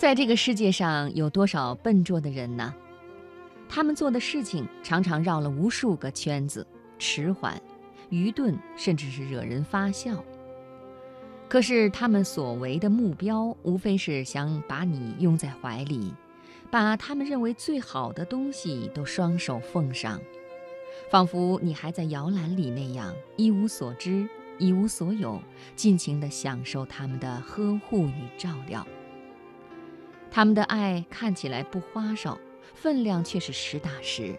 在这个世界上有多少笨拙的人呢？他们做的事情常常绕了无数个圈子，迟缓、愚钝，甚至是惹人发笑。可是他们所为的目标，无非是想把你拥在怀里，把他们认为最好的东西都双手奉上，仿佛你还在摇篮里那样一无所知、一无所有，尽情地享受他们的呵护与照料。他们的爱看起来不花哨。分量却是实打实，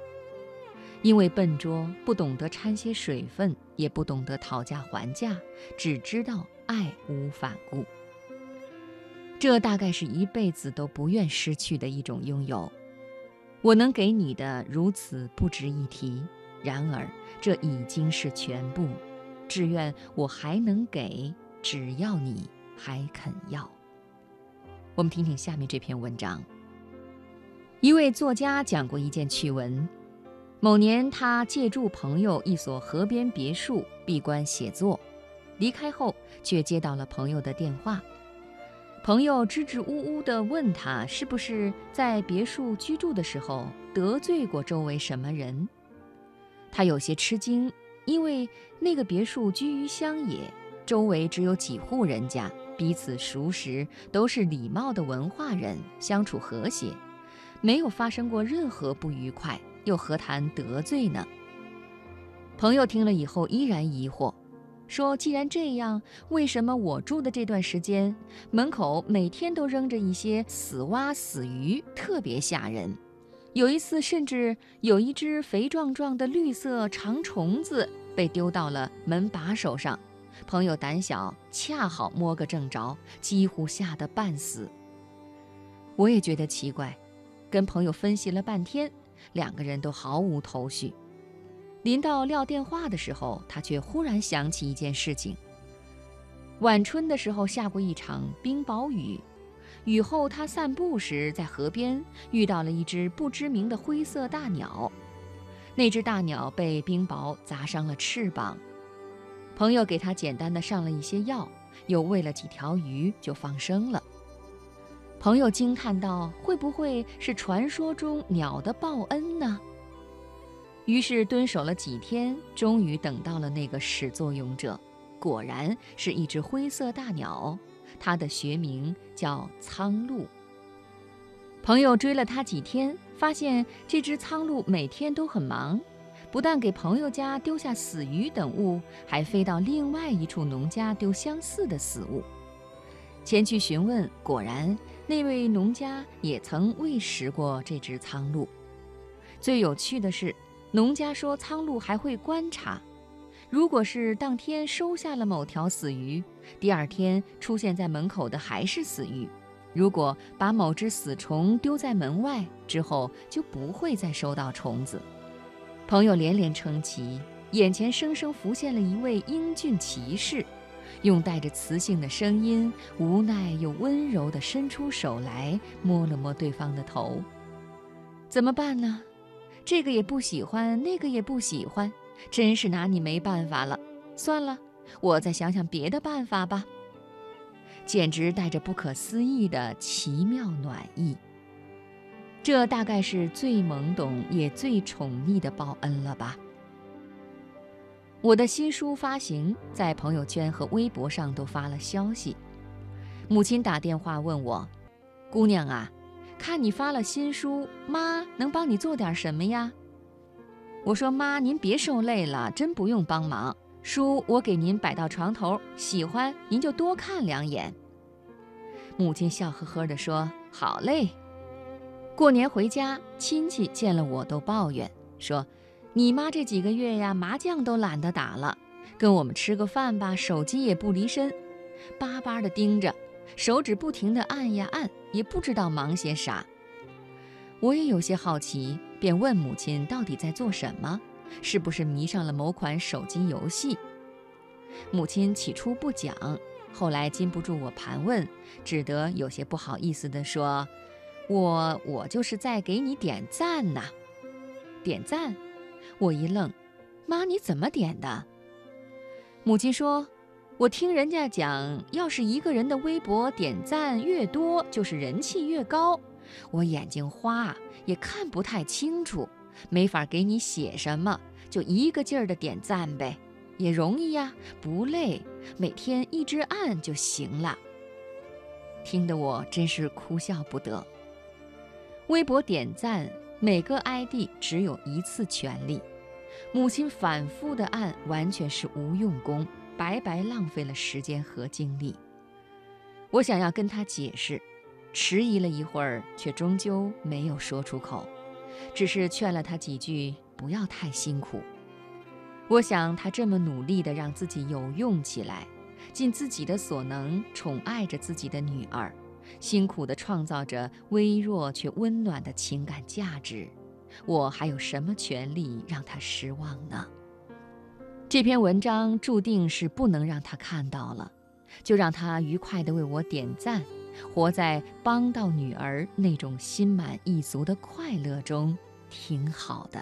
因为笨拙，不懂得掺些水分，也不懂得讨价还价，只知道爱无反顾。这大概是一辈子都不愿失去的一种拥有。我能给你的如此不值一提，然而这已经是全部。只愿我还能给，只要你还肯要。我们听听下面这篇文章。一位作家讲过一件趣闻：某年，他借住朋友一所河边别墅闭关写作，离开后却接到了朋友的电话。朋友支支吾吾地问他，是不是在别墅居住的时候得罪过周围什么人？他有些吃惊，因为那个别墅居于乡野，周围只有几户人家，彼此熟识，都是礼貌的文化人，相处和谐。没有发生过任何不愉快，又何谈得罪呢？朋友听了以后依然疑惑，说：“既然这样，为什么我住的这段时间，门口每天都扔着一些死蛙、死鱼，特别吓人？有一次，甚至有一只肥壮壮的绿色长虫子被丢到了门把手上，朋友胆小，恰好摸个正着，几乎吓得半死。我也觉得奇怪。”跟朋友分析了半天，两个人都毫无头绪。临到撂电话的时候，他却忽然想起一件事情：晚春的时候下过一场冰雹雨，雨后他散步时在河边遇到了一只不知名的灰色大鸟，那只大鸟被冰雹砸伤了翅膀。朋友给他简单的上了一些药，又喂了几条鱼，就放生了。朋友惊叹道：“会不会是传说中鸟的报恩呢？”于是蹲守了几天，终于等到了那个始作俑者。果然是一只灰色大鸟，它的学名叫苍鹭。朋友追了它几天，发现这只苍鹭每天都很忙，不但给朋友家丢下死鱼等物，还飞到另外一处农家丢相似的死物。前去询问，果然。那位农家也曾喂食过这只苍鹭。最有趣的是，农家说苍鹭还会观察，如果是当天收下了某条死鱼，第二天出现在门口的还是死鱼；如果把某只死虫丢在门外之后，就不会再收到虫子。朋友连连称奇，眼前生生浮现了一位英俊骑士。用带着磁性的声音，无奈又温柔地伸出手来，摸了摸对方的头。怎么办呢？这个也不喜欢，那个也不喜欢，真是拿你没办法了。算了，我再想想别的办法吧。简直带着不可思议的奇妙暖意。这大概是最懵懂也最宠溺的报恩了吧。我的新书发行，在朋友圈和微博上都发了消息。母亲打电话问我：“姑娘啊，看你发了新书，妈能帮你做点什么呀？”我说：“妈，您别受累了，真不用帮忙。书我给您摆到床头，喜欢您就多看两眼。”母亲笑呵呵地说：“好嘞。”过年回家，亲戚见了我都抱怨说。你妈这几个月呀，麻将都懒得打了，跟我们吃个饭吧，手机也不离身，巴巴的盯着，手指不停地按呀按，也不知道忙些啥。我也有些好奇，便问母亲到底在做什么，是不是迷上了某款手机游戏？母亲起初不讲，后来禁不住我盘问，只得有些不好意思地说：“我我就是在给你点赞呐，点赞。”我一愣，妈，你怎么点的？母亲说：“我听人家讲，要是一个人的微博点赞越多，就是人气越高。我眼睛花，也看不太清楚，没法给你写什么，就一个劲儿的点赞呗，也容易呀，不累，每天一直按就行了。听得我真是哭笑不得。微博点赞，每个 ID 只有一次权利，母亲反复的按，完全是无用功。白白浪费了时间和精力。我想要跟他解释，迟疑了一会儿，却终究没有说出口，只是劝了他几句，不要太辛苦。我想他这么努力的让自己有用起来，尽自己的所能宠爱着自己的女儿，辛苦地创造着微弱却温暖的情感价值，我还有什么权利让他失望呢？这篇文章注定是不能让他看到了，就让他愉快地为我点赞，活在帮到女儿那种心满意足的快乐中，挺好的。